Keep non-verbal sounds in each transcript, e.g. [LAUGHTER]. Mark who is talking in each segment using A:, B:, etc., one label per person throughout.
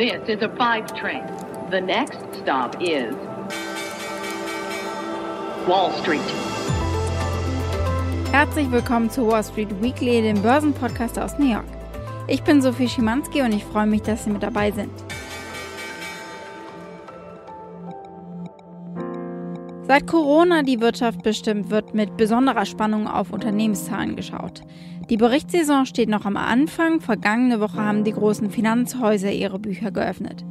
A: This is a five train. The next stop is Wall Street.
B: Herzlich willkommen zu Wall Street Weekly, dem Börsenpodcast aus New York. Ich bin Sophie Schimanski und ich freue mich, dass Sie mit dabei sind. Seit Corona die Wirtschaft bestimmt, wird mit besonderer Spannung auf Unternehmenszahlen geschaut. Die Berichtssaison steht noch am Anfang. Vergangene Woche haben die großen Finanzhäuser ihre Bücher geöffnet.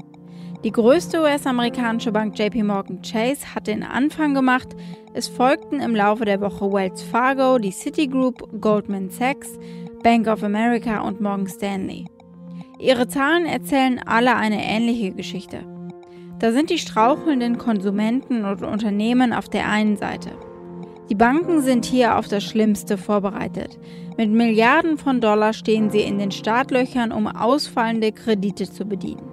B: Die größte US-amerikanische Bank JP Morgan Chase hat den Anfang gemacht. Es folgten im Laufe der Woche Wells Fargo, die Citigroup, Goldman Sachs, Bank of America und Morgan Stanley. Ihre Zahlen erzählen alle eine ähnliche Geschichte. Da sind die strauchelnden Konsumenten und Unternehmen auf der einen Seite. Die Banken sind hier auf das Schlimmste vorbereitet. Mit Milliarden von Dollar stehen sie in den Startlöchern, um ausfallende Kredite zu bedienen.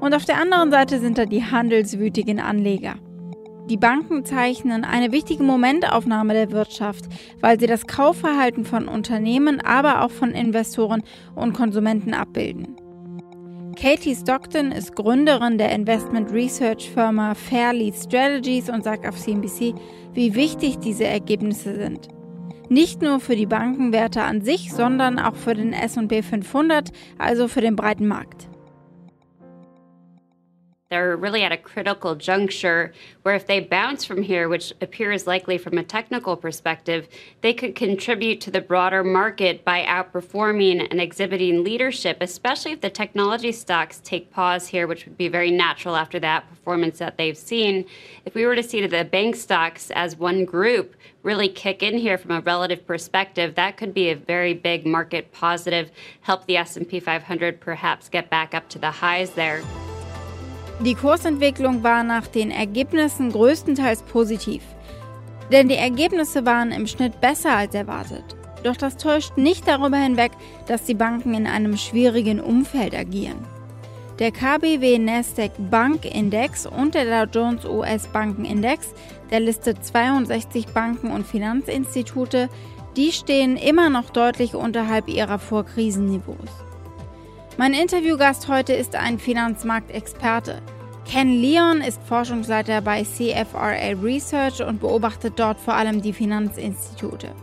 B: Und auf der anderen Seite sind da die handelswütigen Anleger. Die Banken zeichnen eine wichtige Momentaufnahme der Wirtschaft, weil sie das Kaufverhalten von Unternehmen, aber auch von Investoren und Konsumenten abbilden. Katie Stockton ist Gründerin der Investment Research Firma Fairlead Strategies und sagt auf CNBC, wie wichtig diese Ergebnisse sind. Nicht nur für die Bankenwerte an sich, sondern auch für den SP 500, also für den breiten Markt.
C: They're really at a critical juncture where if they bounce from here, which appears likely from a technical perspective, they could contribute to the broader market by outperforming and exhibiting leadership, especially if the technology stocks take pause here, which would be very natural after that performance that they've seen. If we were to see the bank stocks as one group really kick in here from a relative perspective, that could be a very big market positive, help the S&P 500 perhaps get back up to the highs there.
B: Die Kursentwicklung war nach den Ergebnissen größtenteils positiv. Denn die Ergebnisse waren im Schnitt besser als erwartet. Doch das täuscht nicht darüber hinweg, dass die Banken in einem schwierigen Umfeld agieren. Der KBW Nasdaq Bank Index und der Dow Jones US Bankenindex, der listet 62 Banken und Finanzinstitute, die stehen immer noch deutlich unterhalb ihrer Vorkrisenniveaus. Mein Interviewgast heute ist ein Finanzmarktexperte. Ken Leon ist Forschungsleiter bei CFRA Research und beobachtet dort vor allem die Finanzinstitute.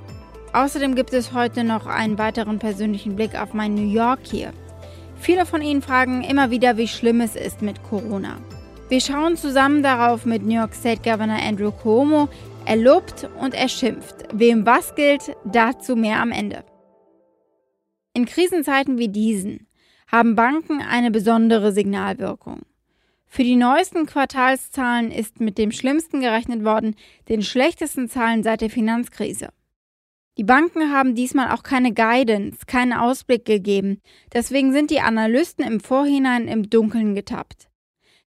B: Außerdem gibt es heute noch einen weiteren persönlichen Blick auf mein New York hier. Viele von Ihnen fragen immer wieder, wie schlimm es ist mit Corona. Wir schauen zusammen darauf mit New York State Governor Andrew Cuomo. Er lobt und er schimpft. Wem was gilt, dazu mehr am Ende. In Krisenzeiten wie diesen haben Banken eine besondere Signalwirkung. Für die neuesten Quartalszahlen ist mit dem schlimmsten gerechnet worden, den schlechtesten Zahlen seit der Finanzkrise. Die Banken haben diesmal auch keine Guidance, keinen Ausblick gegeben, deswegen sind die Analysten im Vorhinein im Dunkeln getappt.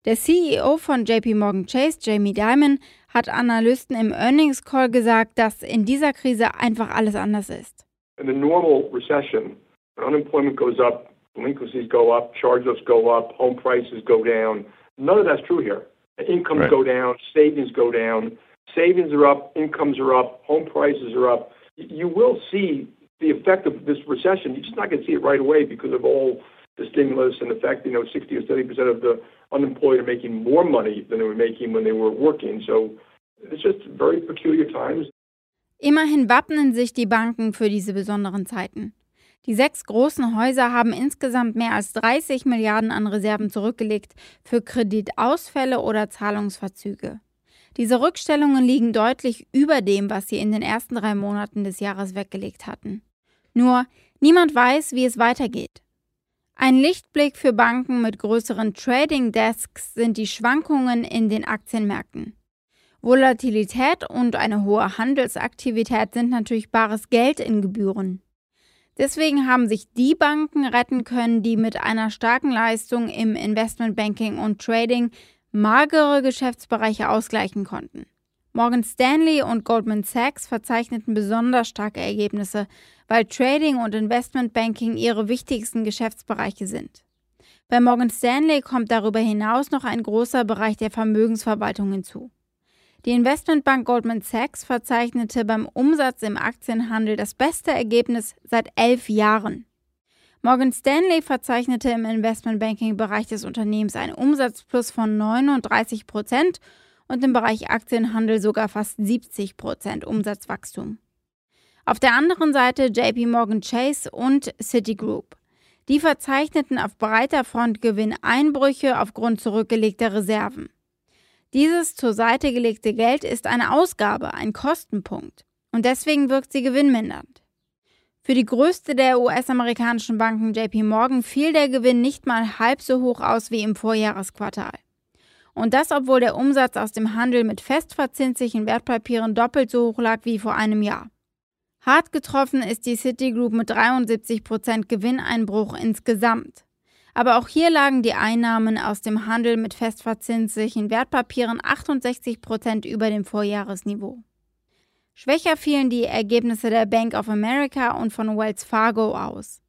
B: Der CEO von JP Morgan Chase, Jamie Dimon, hat Analysten im Earnings Call gesagt, dass in dieser Krise einfach alles anders ist.
D: In a normal recession, when unemployment goes up, delinquencies go up, charge-offs go up, home prices go down. None of that's true here. Incomes right. go down, savings go down, savings are up, incomes are up, home prices are up. You will see the effect of this recession. You're just not going to see it right away because of all the stimulus and the fact, you know, 60 or 70 percent of the unemployed are making more money than they were making when they were working. So it's just very peculiar times.
B: Immerhin wappnen sich die Banken für diese besonderen Zeiten. Die sechs großen Häuser haben insgesamt mehr als 30 Milliarden an Reserven zurückgelegt für Kreditausfälle oder Zahlungsverzüge. Diese Rückstellungen liegen deutlich über dem, was sie in den ersten drei Monaten des Jahres weggelegt hatten. Nur niemand weiß, wie es weitergeht. Ein Lichtblick für Banken mit größeren Trading Desks sind die Schwankungen in den Aktienmärkten. Volatilität und eine hohe Handelsaktivität sind natürlich bares Geld in Gebühren. Deswegen haben sich die Banken retten können, die mit einer starken Leistung im Investmentbanking und Trading magere Geschäftsbereiche ausgleichen konnten. Morgan Stanley und Goldman Sachs verzeichneten besonders starke Ergebnisse, weil Trading und Investmentbanking ihre wichtigsten Geschäftsbereiche sind. Bei Morgan Stanley kommt darüber hinaus noch ein großer Bereich der Vermögensverwaltung hinzu. Die Investmentbank Goldman Sachs verzeichnete beim Umsatz im Aktienhandel das beste Ergebnis seit elf Jahren. Morgan Stanley verzeichnete im Investmentbanking-Bereich des Unternehmens einen Umsatzplus von 39 Prozent und im Bereich Aktienhandel sogar fast 70 Prozent Umsatzwachstum. Auf der anderen Seite JP Morgan Chase und Citigroup. Die verzeichneten auf breiter Front Gewinneinbrüche aufgrund zurückgelegter Reserven. Dieses zur Seite gelegte Geld ist eine Ausgabe, ein Kostenpunkt. Und deswegen wirkt sie gewinnmindernd. Für die größte der US-amerikanischen Banken JP Morgan fiel der Gewinn nicht mal halb so hoch aus wie im Vorjahresquartal. Und das, obwohl der Umsatz aus dem Handel mit festverzinslichen Wertpapieren doppelt so hoch lag wie vor einem Jahr. Hart getroffen ist die Citigroup mit 73% Gewinneinbruch insgesamt. Aber auch hier lagen die Einnahmen aus dem Handel mit festverzinslichen Wertpapieren 68% über dem Vorjahresniveau. Schwächer fielen die Ergebnisse der Bank of America und von Wells Fargo aus.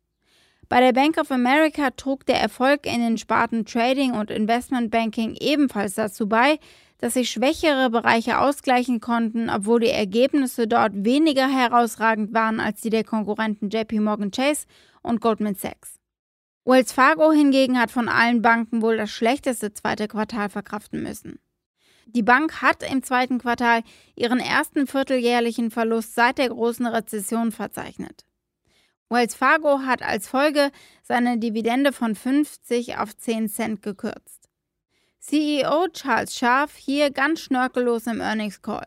B: Bei der Bank of America trug der Erfolg in den Sparten Trading und Investment Banking ebenfalls dazu bei, dass sich schwächere Bereiche ausgleichen konnten, obwohl die Ergebnisse dort weniger herausragend waren als die der Konkurrenten JP Morgan Chase und Goldman Sachs. Wells Fargo hingegen hat von allen Banken wohl das schlechteste zweite Quartal verkraften müssen. Die Bank hat im zweiten Quartal ihren ersten vierteljährlichen Verlust seit der großen Rezession verzeichnet. Wells Fargo hat als Folge seine Dividende von 50 auf 10 Cent gekürzt. CEO Charles Scharf hier ganz schnörkellos im Earnings Call.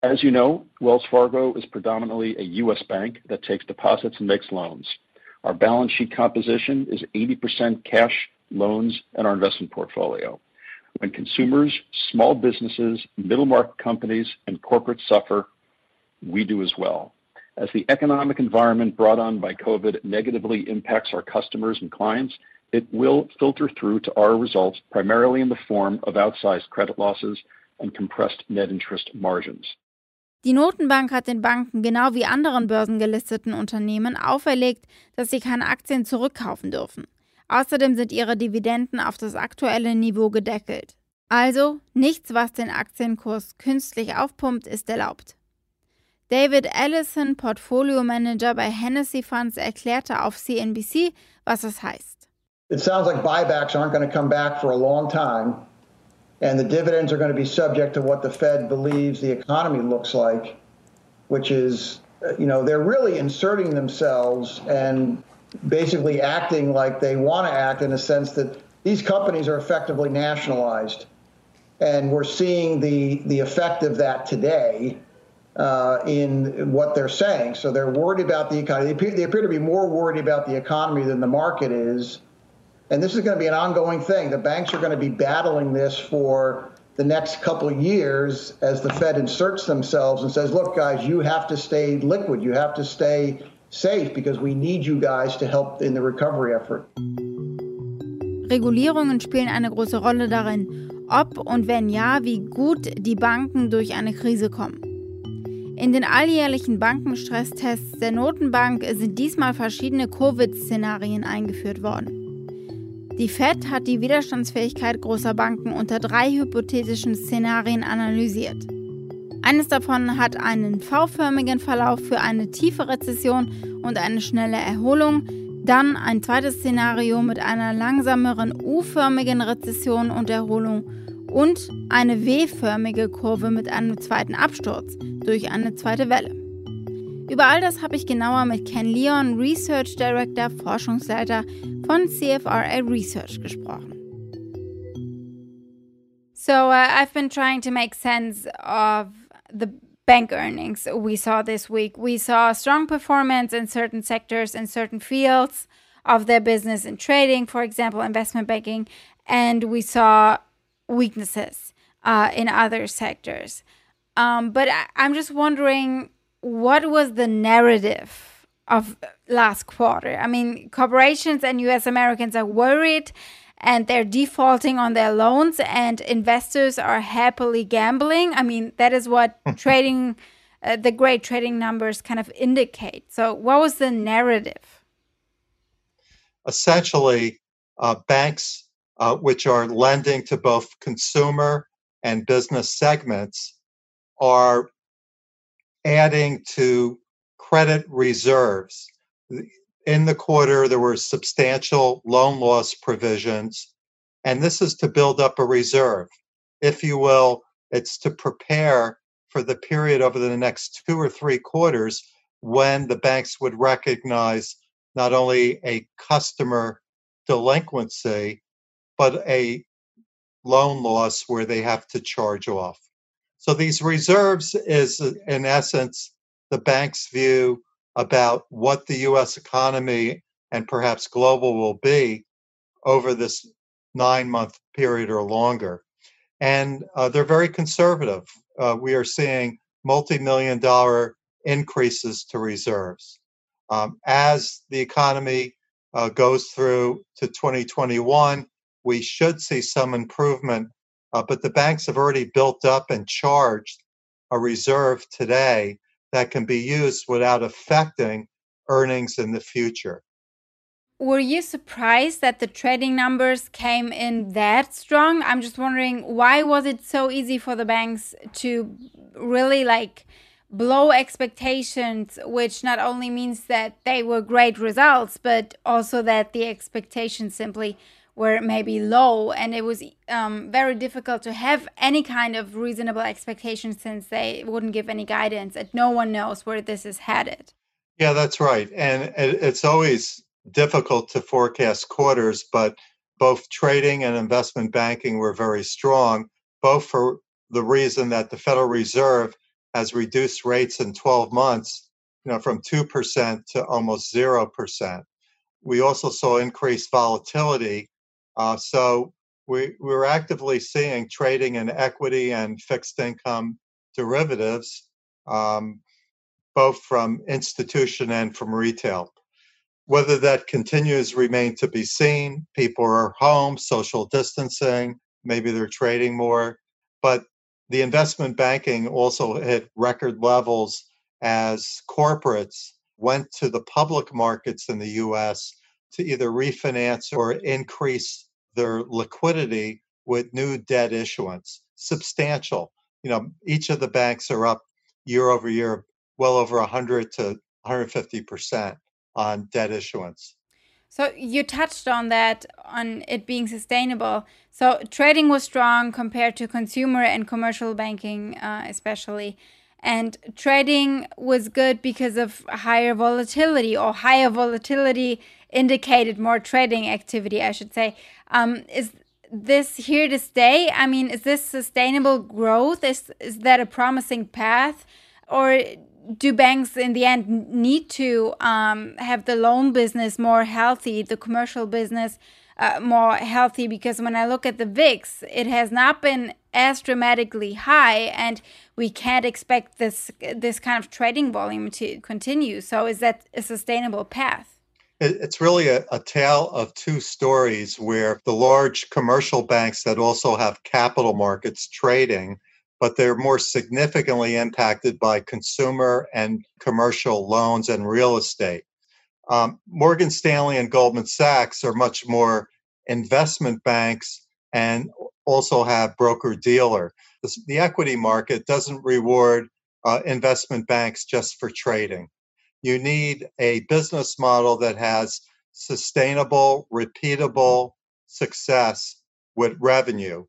E: As you know, Wells Fargo is predominantly a U.S. bank that takes deposits and makes loans. Our balance sheet composition is 80% cash, loans, and our investment portfolio. When consumers, small businesses, middle market companies, and corporates suffer, we do as well. As the economic environment brought on by COVID negatively impacts our customers and clients, it will filter through to our results primarily in the form of outsized credit losses and compressed net interest margins.
B: Die Notenbank hat den Banken genau wie anderen börsengelisteten Unternehmen auferlegt, dass sie keine Aktien zurückkaufen dürfen. Außerdem sind ihre Dividenden auf das aktuelle Niveau gedeckelt. Also nichts, was den Aktienkurs künstlich aufpumpt, ist erlaubt. David Allison, Portfolio Manager bei Hennessy Funds, erklärte auf CNBC, was es heißt.
F: It sounds like buybacks aren't going to come back for a long time, and the dividends are going to be subject to what the Fed believes the economy looks like, which is, you know, they're really inserting themselves and basically acting like they want to act in a sense that these companies are effectively nationalized. And we're seeing the, the effect of that today uh, in what they're saying. So they're worried about the economy. They appear, they appear to be more worried about the economy than the market is. And this is going to be an ongoing thing. The banks are going to be battling this for the next couple years as the Fed inserts themselves and says, look, guys, you have to stay liquid. You have to stay safe because we need you guys to help in the recovery effort.
B: Regulierungen spielen eine große Rolle darin, ob und wenn ja, wie gut die Banken durch eine Krise kommen. In den alljährlichen Bankenstresstests der Notenbank sind diesmal verschiedene Covid-Szenarien eingeführt worden. Die Fed hat die Widerstandsfähigkeit großer Banken unter drei hypothetischen Szenarien analysiert. Eines davon hat einen V-förmigen Verlauf für eine tiefe Rezession und eine schnelle Erholung, dann ein zweites Szenario mit einer langsameren U-förmigen Rezession und Erholung und eine W-förmige Kurve mit einem zweiten Absturz durch eine zweite Welle. Über all das habe ich genauer mit Ken Leon, Research Director, Forschungsleiter von CFRA Research gesprochen. So uh, I've been trying to make sense of the bank earnings we saw this week. We saw strong performance in certain sectors and certain fields of their business and trading, for example, investment banking, and we saw weaknesses uh, in other sectors. Um, but I, I'm just wondering what was the narrative of last quarter? I mean, corporations and US Americans are worried and they're defaulting on their loans and investors are happily gambling. I mean, that is what [LAUGHS] trading, uh, the great trading numbers kind of indicate. So, what was the narrative?
G: Essentially, uh, banks, uh, which are lending to both consumer and business segments, are adding to credit reserves. in the quarter, there were substantial loan loss provisions, and this is to build up a reserve. If you will, it's to prepare for the period over the next two or three quarters when the banks would recognize not only a customer delinquency, but a loan loss where they have to charge off. So these reserves is, in essence, the bank's view about what the US economy and perhaps global will be over this nine month period or longer. And uh, they're very conservative. Uh, we are seeing multi million dollar increases to reserves. Um, as the economy uh, goes through to 2021, we should see some improvement, uh, but the banks have already built up and charged a reserve today that can be used without affecting earnings in the future.
B: Were you surprised that the trading numbers came in that strong? I'm just wondering why was it so easy for the banks to really like blow expectations, which not only means that they were great results, but also that the expectations simply were maybe low and it was um, very difficult to have any kind of reasonable expectation since they wouldn't give any guidance and no one knows where this is headed.
G: Yeah that's right. And it's always difficult to forecast quarters but both trading and investment banking were very strong both for the reason that the federal reserve has reduced rates in 12 months you know from 2% to almost 0% we also saw increased volatility uh, so we, we're actively seeing trading in equity and fixed income derivatives, um, both from institution and from retail. Whether that continues remain to be seen. People are home, social distancing, maybe they're trading more. But the investment banking also hit record levels as corporates went to the public markets in the US to either refinance or increase their liquidity with new debt issuance. Substantial. You know, each of the banks are up year over year, well over 100 to 150% on debt issuance.
B: So you touched on that, on it being sustainable. So trading was strong compared to consumer and commercial banking, uh, especially. And trading was good because of higher volatility, or higher volatility indicated more trading activity, I should say. Um, is this here to stay? I mean, is this sustainable growth? Is is that a promising path, or do banks in the end need to um, have the loan business more healthy, the commercial business uh, more healthy? Because when I look at the VIX, it has not been as dramatically high, and we can't expect this this kind of trading volume to continue. So, is that a sustainable path?
G: It's really a, a, tale of two stories where the large commercial banks that also have capital markets trading, but they're more significantly impacted by consumer and commercial loans and real estate. Um, Morgan Stanley and Goldman Sachs are much more investment banks and also have broker dealer. The equity market doesn't reward uh, investment banks just for trading. You need a business model that has sustainable, repeatable success with revenue.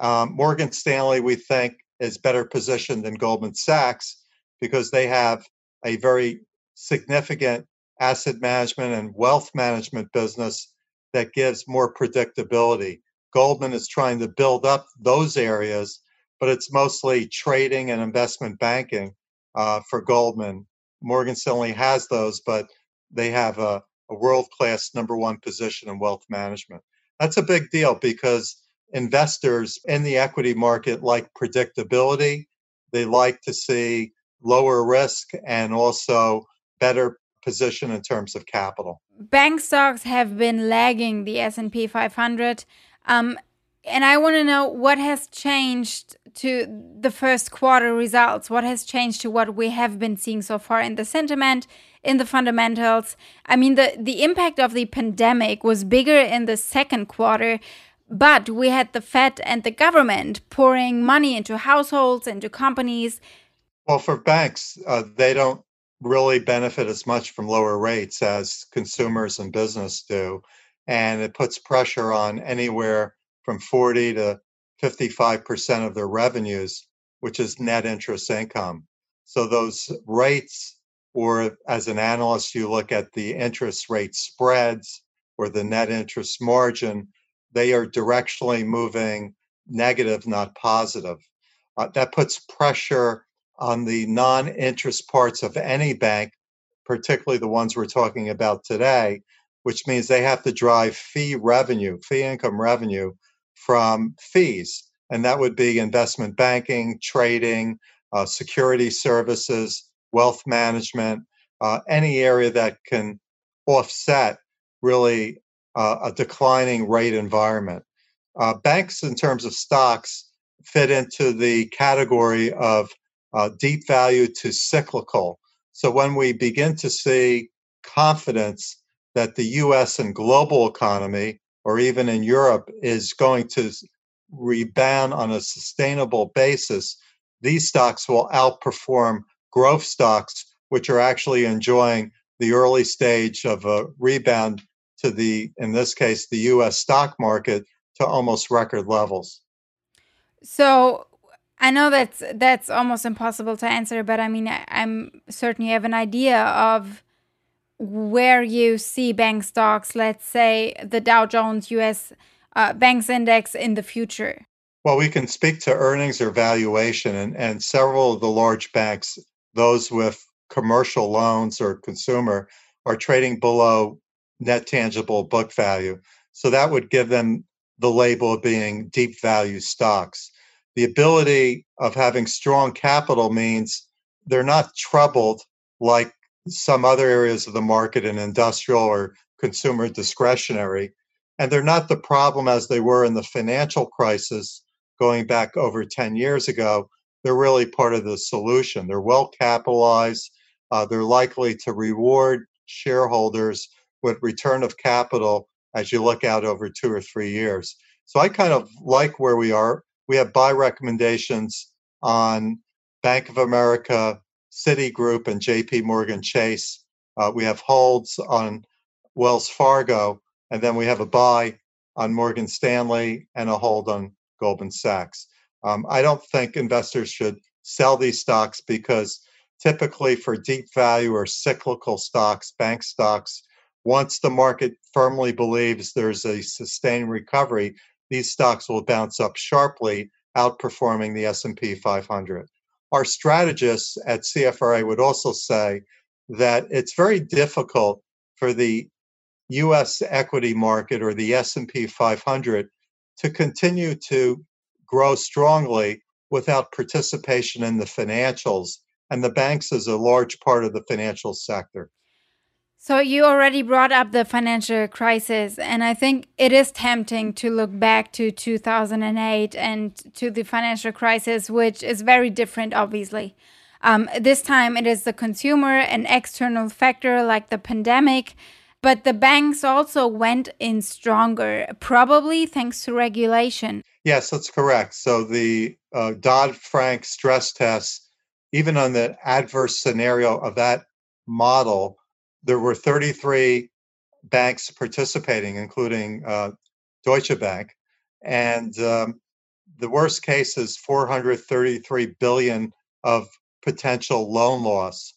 G: Um, Morgan Stanley, we think, is better positioned than Goldman Sachs because they have a very significant asset management and wealth management business that gives more predictability. Goldman is trying to build up those areas, but it's mostly trading and investment banking uh, for Goldman. Morgan Stanley has those, but they have a, a world class number one position in wealth management. That's a big deal because investors in the equity market like predictability. They like to see lower risk and also better position in terms of capital.
B: Bank stocks have been lagging the S&P 500. Um, and I want to know what has changed to the first quarter results. What has changed to what we have been seeing so far in the sentiment, in the fundamentals? I mean, the, the impact of the pandemic was bigger in the second quarter, but we had the Fed and the government pouring money into households, into companies.
G: Well, for banks, uh, they don't really benefit as much from lower rates as consumers and business do. And it puts pressure on anywhere from 40 to 55% of their revenues, which is net interest income. So those rates, or as an analyst, you look at the interest rate spreads or the net interest margin, they are directionally moving negative, not positive. Uh, that puts pressure on the non interest parts of any bank, particularly the ones we're talking about today, which means they have to drive fee revenue, fee income revenue from fees. And that would be investment banking, trading, uh, security services, wealth management, uh, any area that can offset really uh, a declining rate environment. Uh, banks, in terms of stocks, fit into the category of uh, deep value to cyclical. So when we begin to see confidence that the US and global economy, or even in Europe, is going to rebound on a sustainable basis, these stocks will outperform growth stocks, which are actually enjoying the early stage of a rebound to the, in this case, the US stock market to almost record levels.
B: So I know that's that's almost impossible to answer, but I mean, I, am certain you have an idea of where you see bank stocks. Let's say the Dow Jones U.S. Uh, Banks Index in the future.
G: Well, we can speak to earnings or valuation, and, and several of the large banks, those with commercial loans or consumer, are trading below net tangible book value. So that would give them the label of being deep value stocks. The ability of having strong capital means they're not troubled like some other areas of the market in industrial or consumer discretionary. And they're not the problem as they were in the financial crisis going back over 10 years ago. They're really part of the solution. They're well capitalized. Uh, they're likely to reward shareholders with return of capital as you look out over two or three years. So I kind of like where we are. We have buy recommendations on Bank of America, Citigroup, and JP Morgan Chase. Uh, we have holds on Wells Fargo, and then we have a buy on Morgan Stanley and a hold on Goldman Sachs. Um, I don't think investors should sell these stocks because typically for deep value or cyclical stocks, bank stocks, once the market firmly believes there's a sustained recovery, these stocks will bounce up sharply, outperforming the S&P 500. Our strategists at CFRA would also say that it's very difficult for the US equity market or the S&P 500 to continue to grow strongly without participation in the financials and the banks is a large part of the financial sector.
B: So you already brought up the financial crisis, and I think it is tempting to look back to 2008 and to the financial crisis, which is very different, obviously. Um, this time it is the consumer, an external factor like the pandemic, but the banks also went in stronger, probably thanks to regulation.
G: Yes, that's correct. So the uh, Dodd Frank stress tests, even on the adverse scenario of that model, there were 33 banks participating, including uh, Deutsche Bank, and um, the worst case is 433 billion of potential loan loss.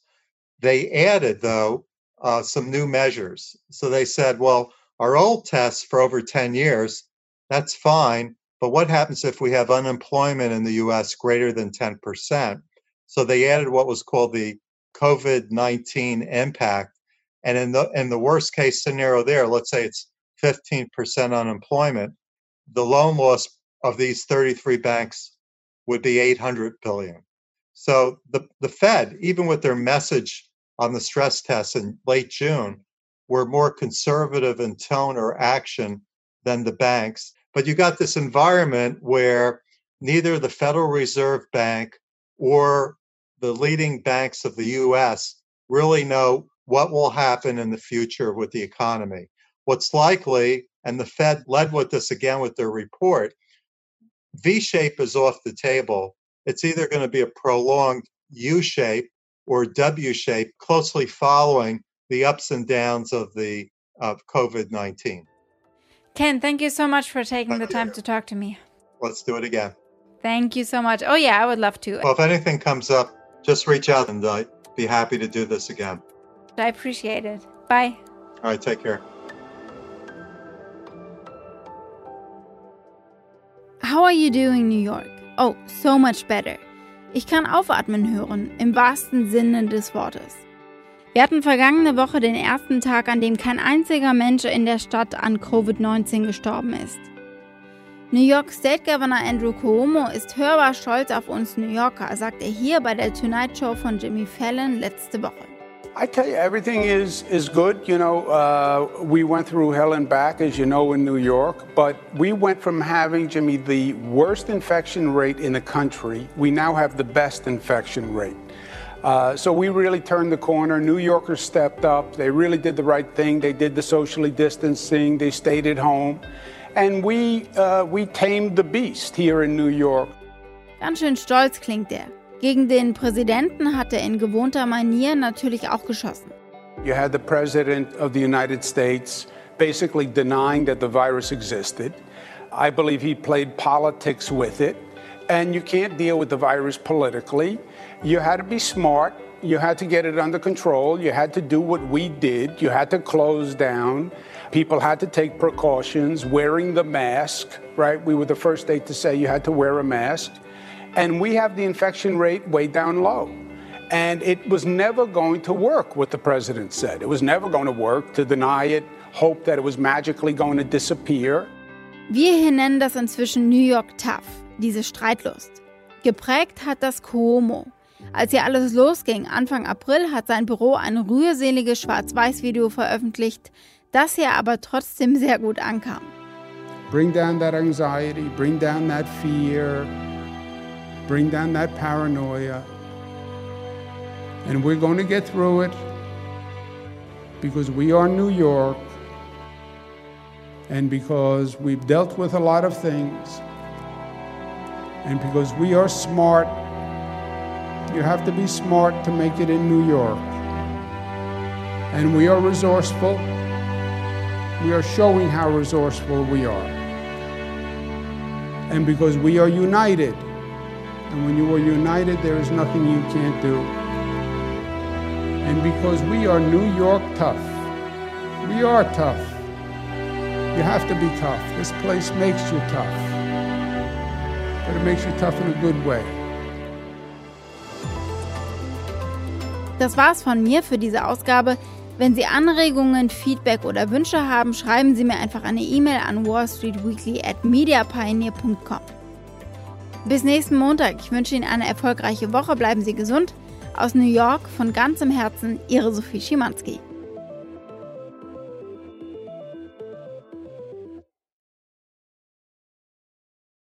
G: They added, though, uh, some new measures. So they said, well, our old tests for over 10 years, that's fine. But what happens if we have unemployment in the US greater than 10%? So they added what was called the COVID 19 impact and in the in the worst case scenario there, let's say it's 15% unemployment, the loan loss of these 33 banks would be 800 billion. So the, the Fed, even with their message on the stress tests in late June, were more conservative in tone or action than the banks. But you got this environment where neither the Federal Reserve Bank or the leading banks of the US really know what will happen in the future with the economy. What's likely, and the Fed led with this again with their report, V shape is off the table. It's either going to be a prolonged U shape or W shape, closely following the ups and downs of the of COVID 19.
B: Ken, thank you so much for taking the time to talk to me.
G: Let's do it again.
B: Thank you so much. Oh, yeah, I would love to.
G: Well, if anything comes up, just reach out and I'd be happy to do this again.
B: I appreciate it. Bye.
G: All right, take care.
B: How are you doing, New York? Oh, so much better. Ich kann aufatmen hören, im wahrsten Sinne des Wortes. Wir hatten vergangene Woche den ersten Tag, an dem kein einziger Mensch in der Stadt an Covid-19 gestorben ist. New York State Governor Andrew Cuomo ist hörbar stolz auf uns New Yorker, sagt er hier bei der Tonight Show von Jimmy Fallon letzte Woche.
H: I tell you, everything is is good. You know, uh, we went through hell and back, as you know, in New York. But we went from having Jimmy the worst infection rate in the country. We now have the best infection rate. Uh, so we really turned the corner. New Yorkers stepped up. They really did the right thing. They did the socially distancing. They stayed at home, and we uh, we tamed the beast here in New York.
B: Ganz schön stolz klingt er. Gegen den Präsidenten hat er in gewohnter Manier natürlich auch geschossen.
H: You had the president of the United States basically denying that the virus existed. I believe he played politics with it, and you can't deal with the virus politically. You had to be smart. You had to get it under control. You had to do what we did. You had to close down. People had to take precautions, wearing the mask, right? We were the first state to say you had to wear a mask. And we have the infection rate way down low. And it was never going to work, what the president said. It was never going to work to deny it, hope that it was magically going to disappear.
B: Wir hier nennen das inzwischen New York Tough, diese Streitlust. Geprägt hat das Cuomo. Als hier alles losging, Anfang April, hat sein Büro ein rührseliges Schwarz-Weiß-Video veröffentlicht, das hier aber trotzdem sehr gut ankam.
H: Bring down that anxiety, bring down that fear, bring down that paranoia. And we're going to get through it because we are New York and because we've dealt with a lot of things and because we are smart. You have to be smart to make it in New York. And we are resourceful. We are showing how resourceful we are. And because we are united, and when you are united, there is nothing you can't do. And because we are New York tough, we are tough. You have to be tough. This place makes you tough. But it makes you tough in a good way.
B: Das war's von mir für diese Ausgabe. Wenn Sie Anregungen, Feedback oder Wünsche haben, schreiben Sie mir einfach eine E-Mail an wallstreetweekly at mediapioneer.com. Bis nächsten Montag. Ich wünsche Ihnen eine erfolgreiche Woche. Bleiben Sie gesund. Aus New York von ganzem Herzen, Ihre Sophie Schimanski.